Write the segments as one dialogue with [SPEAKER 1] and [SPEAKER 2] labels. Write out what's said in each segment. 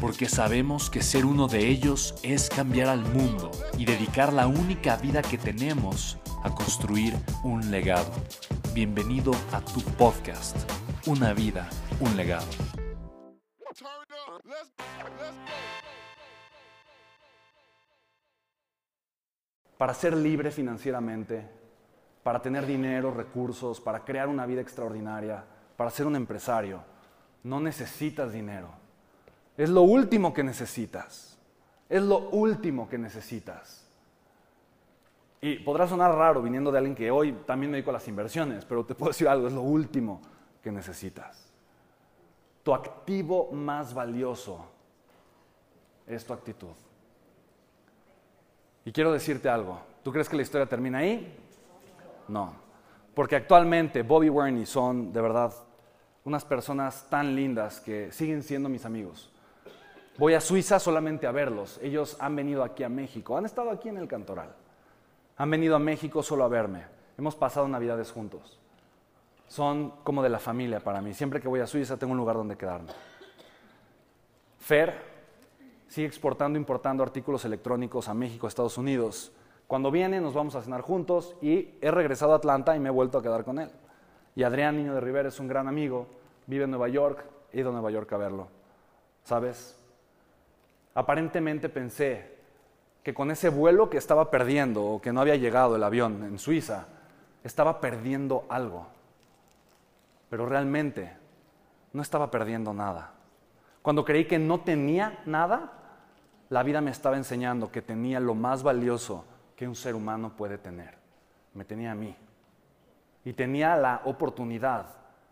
[SPEAKER 1] porque sabemos que ser uno de ellos es cambiar al mundo y dedicar la única vida que tenemos a construir un legado. Bienvenido a tu podcast, Una vida, un legado.
[SPEAKER 2] Para ser libre financieramente, para tener dinero, recursos, para crear una vida extraordinaria, para ser un empresario, no necesitas dinero es lo último que necesitas. Es lo último que necesitas. Y podrá sonar raro viniendo de alguien que hoy también me dedico a las inversiones, pero te puedo decir algo, es lo último que necesitas. Tu activo más valioso es tu actitud. Y quiero decirte algo, ¿tú crees que la historia termina ahí? No, porque actualmente Bobby Warney son de verdad unas personas tan lindas que siguen siendo mis amigos. Voy a Suiza solamente a verlos. Ellos han venido aquí a México, han estado aquí en el Cantoral. Han venido a México solo a verme. Hemos pasado navidades juntos. Son como de la familia para mí. Siempre que voy a Suiza tengo un lugar donde quedarme. Fer sigue exportando, importando artículos electrónicos a México, Estados Unidos. Cuando viene nos vamos a cenar juntos y he regresado a Atlanta y me he vuelto a quedar con él. Y Adrián Niño de Rivera es un gran amigo, vive en Nueva York, he ido a Nueva York a verlo. ¿Sabes? Aparentemente pensé que con ese vuelo que estaba perdiendo o que no había llegado el avión en Suiza, estaba perdiendo algo. Pero realmente no estaba perdiendo nada. Cuando creí que no tenía nada, la vida me estaba enseñando que tenía lo más valioso que un ser humano puede tener. Me tenía a mí. Y tenía la oportunidad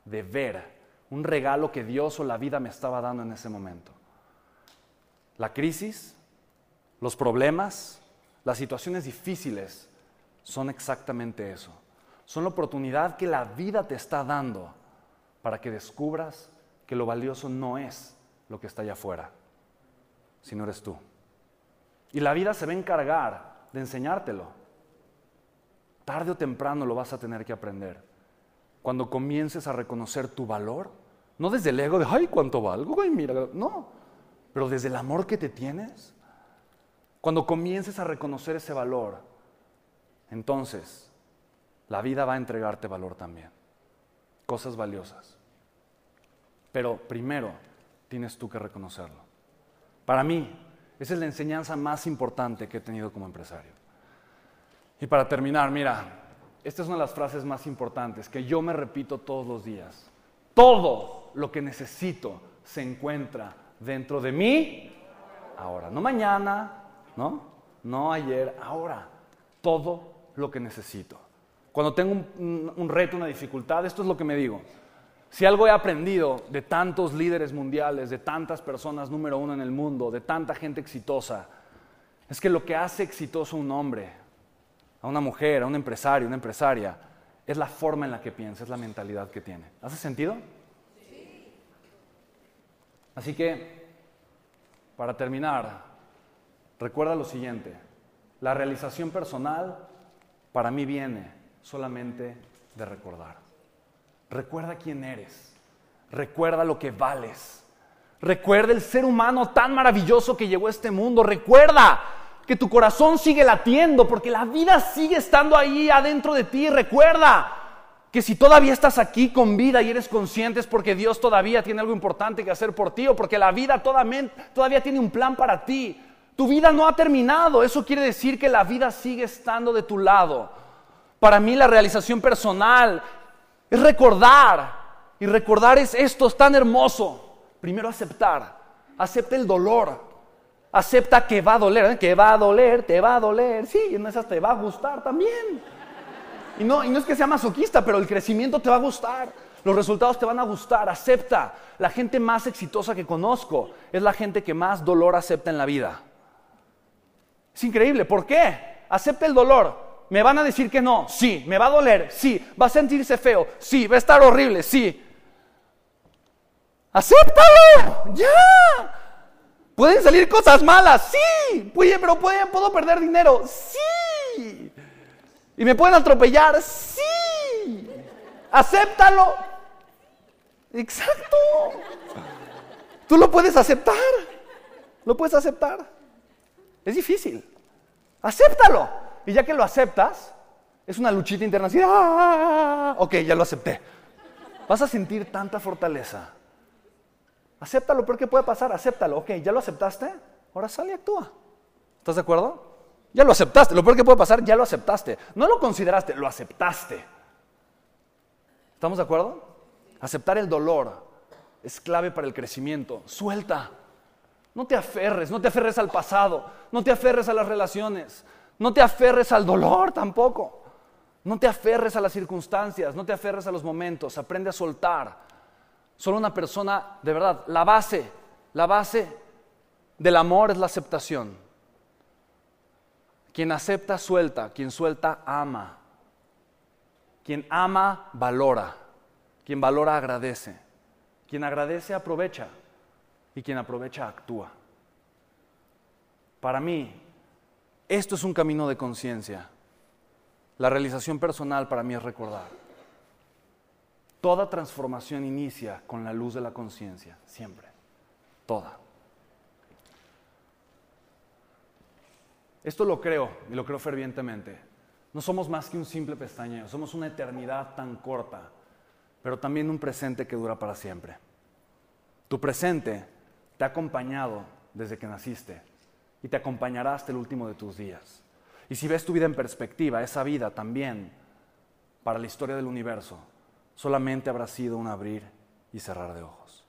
[SPEAKER 2] de ver un regalo que Dios o la vida me estaba dando en ese momento. La crisis, los problemas, las situaciones difíciles son exactamente eso. Son la oportunidad que la vida te está dando para que descubras que lo valioso no es lo que está allá afuera, sino eres tú. Y la vida se va a encargar de enseñártelo. Tarde o temprano lo vas a tener que aprender. Cuando comiences a reconocer tu valor, no desde el ego de, ay, cuánto valgo, ay, mira, no, pero desde el amor que te tienes, cuando comiences a reconocer ese valor, entonces la vida va a entregarte valor también. Cosas valiosas. Pero primero tienes tú que reconocerlo. Para mí, esa es la enseñanza más importante que he tenido como empresario. Y para terminar, mira, esta es una de las frases más importantes que yo me repito todos los días. Todo lo que necesito se encuentra dentro de mí ahora. No mañana, ¿no? No ayer, ahora. Todo lo que necesito. Cuando tengo un, reto, una dificultad, esto es lo que me digo. Si algo he aprendido de tantos líderes mundiales, de tantas personas número uno en el mundo, de tanta gente exitosa, es que lo que hace exitoso a un hombre, a una mujer, a un empresario, una empresaria, es la forma en la que piensa, es la mentalidad que tiene. ¿Hace sentido? Así que, para terminar, recuerda lo siguiente, la realización personal para mí viene solamente de recordar. Recuerda quién eres, recuerda lo que vales, recuerda el ser humano tan maravilloso que llegó a este mundo, recuerda que tu corazón sigue latiendo porque la vida sigue estando ahí adentro de ti, recuerda que si todavía estás aquí con vida y eres consciente es porque Dios todavía tiene algo importante que hacer por ti o porque la vida todavía tiene un plan para ti. Tu vida no ha terminado. Eso quiere decir que la vida sigue estando de tu lado. Para mí la realización personal es recordar. Y recordar es esto, es tan hermoso. Primero aceptar. Acepta el dolor. Acepta que va a doler. ¿eh? Que va a doler, te va a doler. Sí, en esas te va a gustar también. Y no, y no es que sea masoquista, pero el crecimiento te va a gustar. Los resultados te van a gustar. Acepta. La gente más exitosa que conozco es la gente que más dolor acepta en la vida. Es increíble. ¿Por qué? Acepta el dolor. ¿Me van a decir que no? Sí. ¿Me va a doler? Sí. ¿Va a sentirse feo? Sí. ¿Va a estar horrible? Sí. ¡Acéptalo! ¡Ya! ¿Pueden salir cosas malas? Sí. Oye, pero ¿puedo perder dinero? Sí. ¿Y me pueden atropellar? Sí. Acéptalo. Exacto. Tú lo puedes aceptar. Lo puedes aceptar. Es difícil. Acéptalo. Y ya que lo aceptas, es una luchita interna así. ¡ah! Ok, ya lo acepté. Vas a sentir tanta fortaleza. Acéptalo, pero ¿qué puede pasar? Acéptalo. Ok, ya lo aceptaste. Ahora sale y actúa. ¿Estás de acuerdo? Ya lo aceptaste. Lo peor que puede pasar, ya lo aceptaste. No lo consideraste, lo aceptaste. ¿Estamos de acuerdo? Aceptar el dolor es clave para el crecimiento. Suelta. No te aferres, no te aferres al pasado, no te aferres a las relaciones, no te aferres al dolor tampoco. No te aferres a las circunstancias, no te aferres a los momentos, aprende a soltar. Solo una persona, de verdad, la base, la base del amor es la aceptación. Quien acepta, suelta, quien suelta, ama. Quien ama, valora. Quien valora, agradece. Quien agradece, aprovecha. Y quien aprovecha, actúa. Para mí, esto es un camino de conciencia. La realización personal para mí es recordar. Toda transformación inicia con la luz de la conciencia, siempre. Toda. Esto lo creo y lo creo fervientemente. No somos más que un simple pestañeo, somos una eternidad tan corta, pero también un presente que dura para siempre. Tu presente te ha acompañado desde que naciste y te acompañará hasta el último de tus días. Y si ves tu vida en perspectiva, esa vida también, para la historia del universo, solamente habrá sido un abrir y cerrar de ojos.